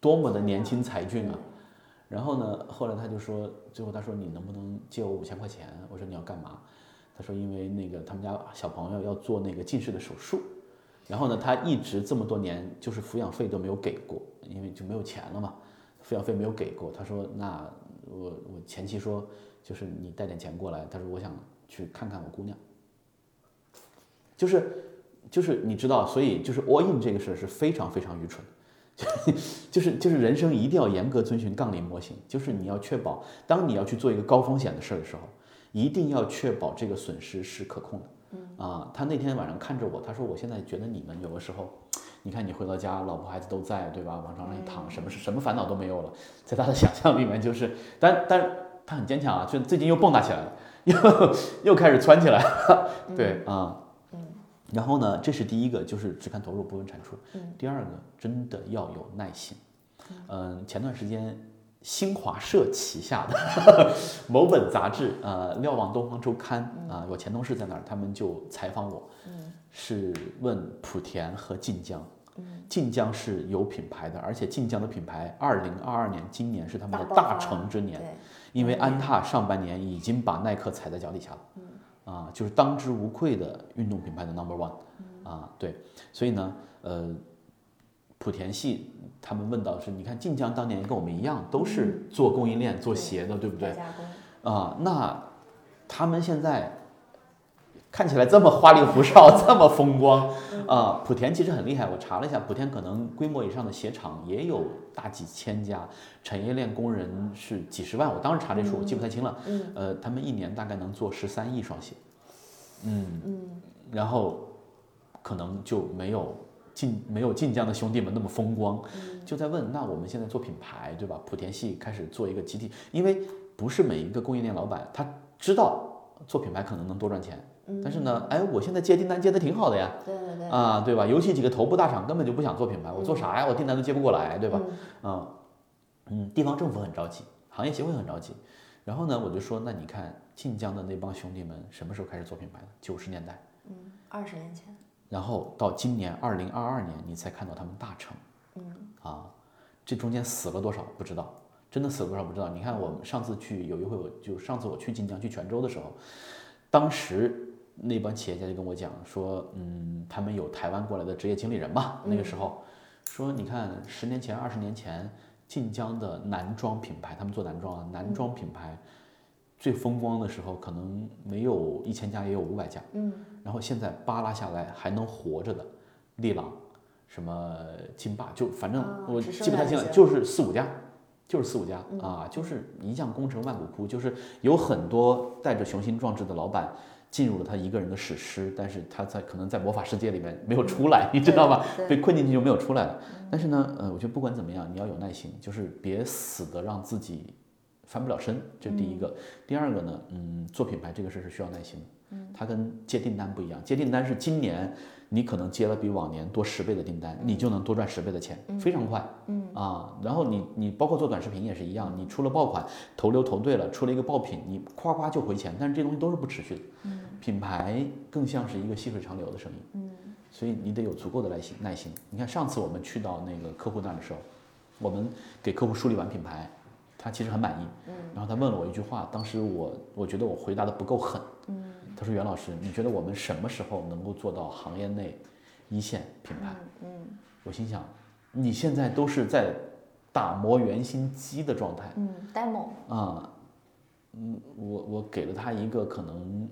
多么的年轻才俊啊！然后呢，后来他就说，最后他说你能不能借我五千块钱？我说你要干嘛？他说因为那个他们家小朋友要做那个近视的手术，然后呢，他一直这么多年就是抚养费都没有给过，因为就没有钱了嘛，抚养费没有给过。他说那我我前妻说就是你带点钱过来，他说我想去看看我姑娘，就是就是你知道，所以就是 all in 这个事是非常非常愚蠢的。就是就是人生一定要严格遵循杠铃模型，就是你要确保，当你要去做一个高风险的事儿的时候，一定要确保这个损失是可控的。啊，他那天晚上看着我，他说我现在觉得你们有的时候，你看你回到家，老婆孩子都在，对吧？往床上一躺，什么是什么烦恼都没有了，在他的想象里面就是，但但他很坚强啊，就最近又蹦跶起来了，又又开始窜起来了，对啊。然后呢，这是第一个，就是只看投入不问产出。第二个，真的要有耐心。嗯，前段时间新华社旗下的 某本杂志，呃，瞭望东方周刊啊、我前同事在那儿，他们就采访我，是问莆田和晋江。晋江是有品牌的，而且晋江的品牌，二零二二年今年是他们的大成之年，因为安踏上半年已经把耐克踩在脚底下了，啊，就是当之无愧的运动品牌的 number one，啊，对，所以呢，呃，莆田系他们问到是，你看晋江当年跟我们一样，都是做供应链、做鞋的，对不对？啊，那他们现在看起来这么花里胡哨，这么风光啊！莆田其实很厉害，我查了一下，莆田可能规模以上的鞋厂也有大几千家，产业链工人是几十万。我当时查这数，我记不太清了。嗯呃，他们一年大概能做十三亿双鞋。嗯嗯，然后可能就没有晋没有晋江的兄弟们那么风光，嗯就在问，那我们现在做品牌，对吧？莆田系开始做一个集体，因为不是每一个供应链老板他知道做品牌可能能多赚钱，但是呢，哎，我现在接订单接的挺好的呀，对对对。啊，对吧？尤其几个头部大厂根本就不想做品牌，我做啥呀？我订单都接不过来，对吧？啊，嗯，地方政府很着急，行业协会很着急。然后呢，我就说，那你看晋江的那帮兄弟们什么时候开始做品牌的？九十年代。嗯，二十年前。然后到今年二零二二年，你才看到他们大成。嗯。啊，这中间死了多少不知道，真的死了多少不知道。你看我们上次去有一回，我就上次我去晋江去泉州的时候，当时那帮企业家就跟我讲说，嗯，他们有台湾过来的职业经理人嘛，那个时候说，你看十年前、二十年前晋江的男装品牌，他们做男装啊，男装品牌最风光的时候，可能没有一千家，也有五百家。嗯。然后现在扒拉下来还能活着的，利朗，什么金霸，就反正我记不太清了，就是四五家，就是四五家啊，就是一将功成万骨枯，就是有很多带着雄心壮志的老板。进入了他一个人的史诗，但是他在可能在魔法世界里面没有出来，你知道吧？被困进去就没有出来了。但是呢，呃，我觉得不管怎么样，你要有耐心，就是别死的让自己翻不了身，这是第一个。第二个呢，嗯，做品牌这个事儿是需要耐心的。嗯，它跟接订单不一样，接订单是今年你可能接了比往年多十倍的订单，你就能多赚十倍的钱，非常快。嗯啊，然后你你包括做短视频也是一样，你出了爆款，投流投对了，出了一个爆品，你夸夸就回钱，但是这东西都是不持续的。嗯，品牌更像是一个细水长流的生意。嗯，所以你得有足够的耐心耐心。你看上次我们去到那个客户那儿的时候，我们给客户梳理完品牌，他其实很满意。嗯，然后他问了我一句话，当时我我觉得我回答的不够狠。嗯，他说袁老师，你觉得我们什么时候能够做到行业内一线品牌？嗯我心想，你现在都是在打磨原型机的状态嗯，demo。啊。嗯，我我给了他一个可能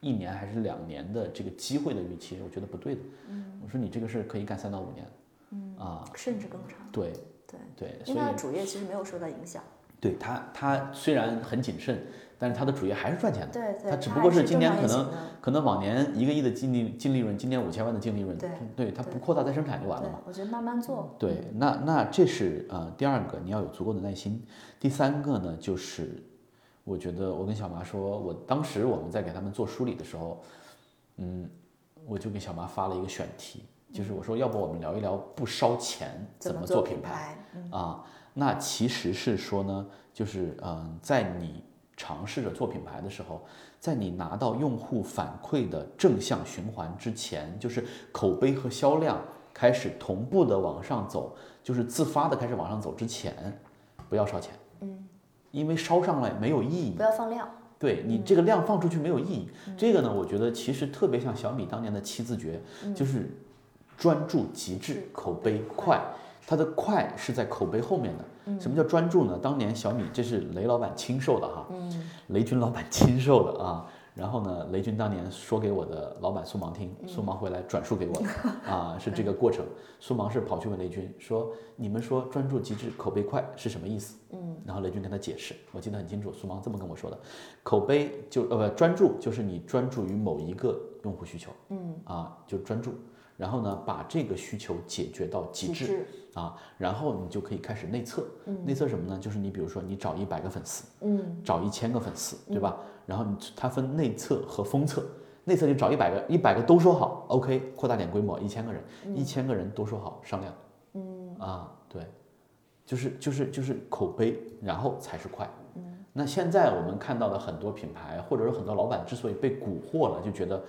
一年还是两年的这个机会的预期，我觉得不对的。嗯，我说你这个事儿可以干三到五年。嗯啊，甚至更长。对对，对，所以因为它主业其实没有受到影响。对他，他虽然很谨慎，但是他的主业还是赚钱的。对对，他只不过是今年可能可能往年一个亿的净利净利润，今年五千万的净利润，对对，他不扩大再生产就完了嘛。，我觉得慢慢做。对，那那这是呃第二个，你要有足够的耐心。第三个呢，就是我觉得我跟小麻说，我当时我们在给他们做梳理的时候，嗯，我就给小麻发了一个选题，就是我说要不我们聊一聊不烧钱怎么做做品牌。嗯啊，那其实是说呢，就是嗯，在你尝试着做品牌的时候，在你拿到用户反馈的正向循环之前，就是口碑和销量开始同步的往上走，就是自发的开始往上走之前，不要烧钱，嗯，因为烧上来没有意义不。要放量。对你这个量放出去没有意义。这个呢，我觉得其实特别像小米当年的七字诀，就是专注、极致、口碑快。它的快是在口碑后面的。什么叫专注呢？当年小米这是雷老板亲授的哈，雷军老板亲授的啊。然后呢，雷军当年说给我的老板苏芒听，苏芒回来转述给我的啊，是这个过程。苏芒是跑去问雷军说：“你们说专注、极致、口碑快是什么意思？”嗯，然后雷军跟他解释，我记得很清楚，苏芒这么跟我说的：口碑就呃不专注就是你专注于某一个用户需求，嗯啊就专注，然后呢把这个需求解决到极致。啊，然后你就可以开始内测。内测什么呢？就是你比如说你找一百个粉丝，嗯，找一千个粉丝，对吧？然后你它分内测和封测，内测就找一百个，一百个都说好，OK，扩大点规模，一千个人，一千个人都说好，商量。嗯啊，对，就是就是就是口碑，然后才是快。那现在我们看到的很多品牌，或者说很多老板之所以被蛊惑了，就觉得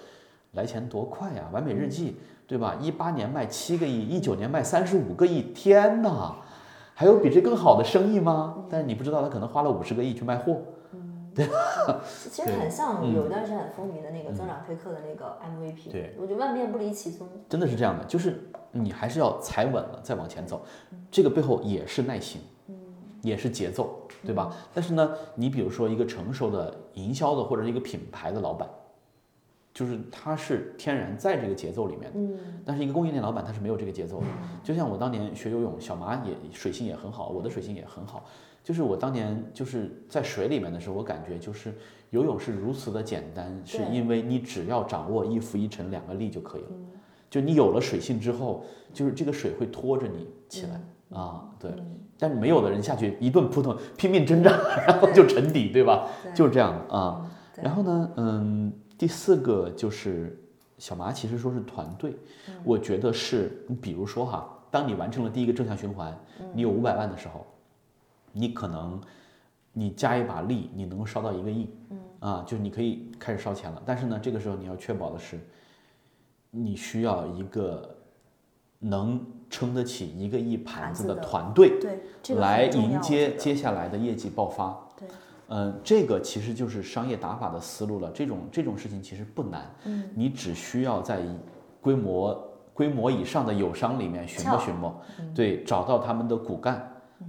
来钱多快呀、完美日记，对吧？一八年卖七个亿，一九年卖三十五个亿，天哪！还有比这更好的生意吗？但是你不知道，他可能花了五十个亿去卖货，对，其实很像有一段时间很风靡的那个增长推客的那个 MVP。对，我觉得万变不离其宗。真的是这样的，就是你还是要踩稳了再往前走，这个背后也是耐心，也是节奏，对吧？但是呢，你比如说一个成熟的营销的或者是一个品牌的老板，就是它是天然在这个节奏里面的，嗯，但是一个供应链老板他是没有这个节奏的。就像我当年学游泳，小麻也水性也很好，我的水性也很好。就是我当年就是在水里面的时候，我感觉就是游泳是如此的简单，是因为你只要掌握一浮一沉两个力就可以了。就你有了水性之后，就是这个水会拖着你起来啊，对。但是没有的人下去一顿扑腾，拼命挣扎，然后就沉底，对吧？就是这样啊。然后呢，嗯，第四个就是小麻，其实说是团队，我觉得是你比如说哈，当你完成了第一个正向循环，你有五百万的时候。你可能，你加一把力，你能够烧到一个亿，嗯啊，就是你可以开始烧钱了。但是呢，这个时候你要确保的是，你需要一个能撑得起一个亿盘子的团队，对，来迎接接下来的业绩爆发。对，嗯，这个其实就是商业打法的思路了。这种这种事情其实不难，嗯，你只需要在规模规模以上的友商里面寻摸寻摸，对，找到他们的骨干。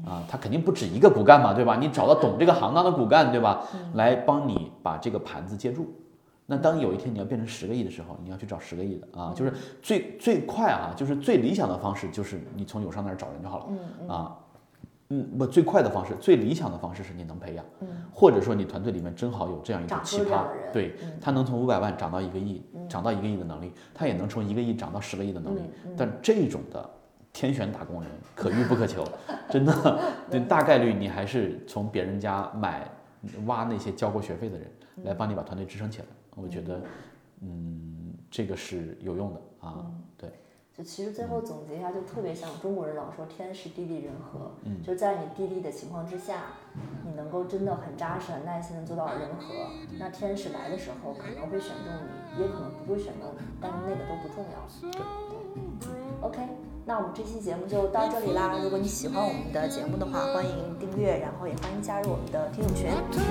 啊，他肯定不止一个骨干嘛，对吧？你找到懂这个行当的骨干，对吧？来帮你把这个盘子接住。那当有一天你要变成十个亿的时候，你要去找十个亿的啊，就是最最快啊，就是最理想的方式就是你从友商那儿找人就好了。嗯啊，嗯，不，最快的方式，最理想的方式是你能培养，或者说你团队里面正好有这样一个奇葩，对他能从五百万涨到一个亿，涨到一个亿的能力，他也能从一个亿涨到十个亿的能力。但这种的。天选打工人可遇不可求，真的，对，大概率你还是从别人家买挖那些交过学费的人来帮你把团队支撑起来。我觉得，嗯，这个是有用的啊。对，就其实最后总结一下，就特别像中国人老说天时地利人和，就在你地利的情况之下，你能够真的很扎实、很耐心的做到人和，那天使来的时候可能会选中你，也可能不会选中你，但是那个都不重要。对，OK。那我们这期节目就到这里啦！如果你喜欢我们的节目的话，欢迎订阅，然后也欢迎加入我们的听友群。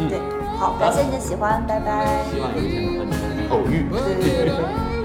对，好，感谢你的喜欢，拜拜。希望有一天能和你偶遇。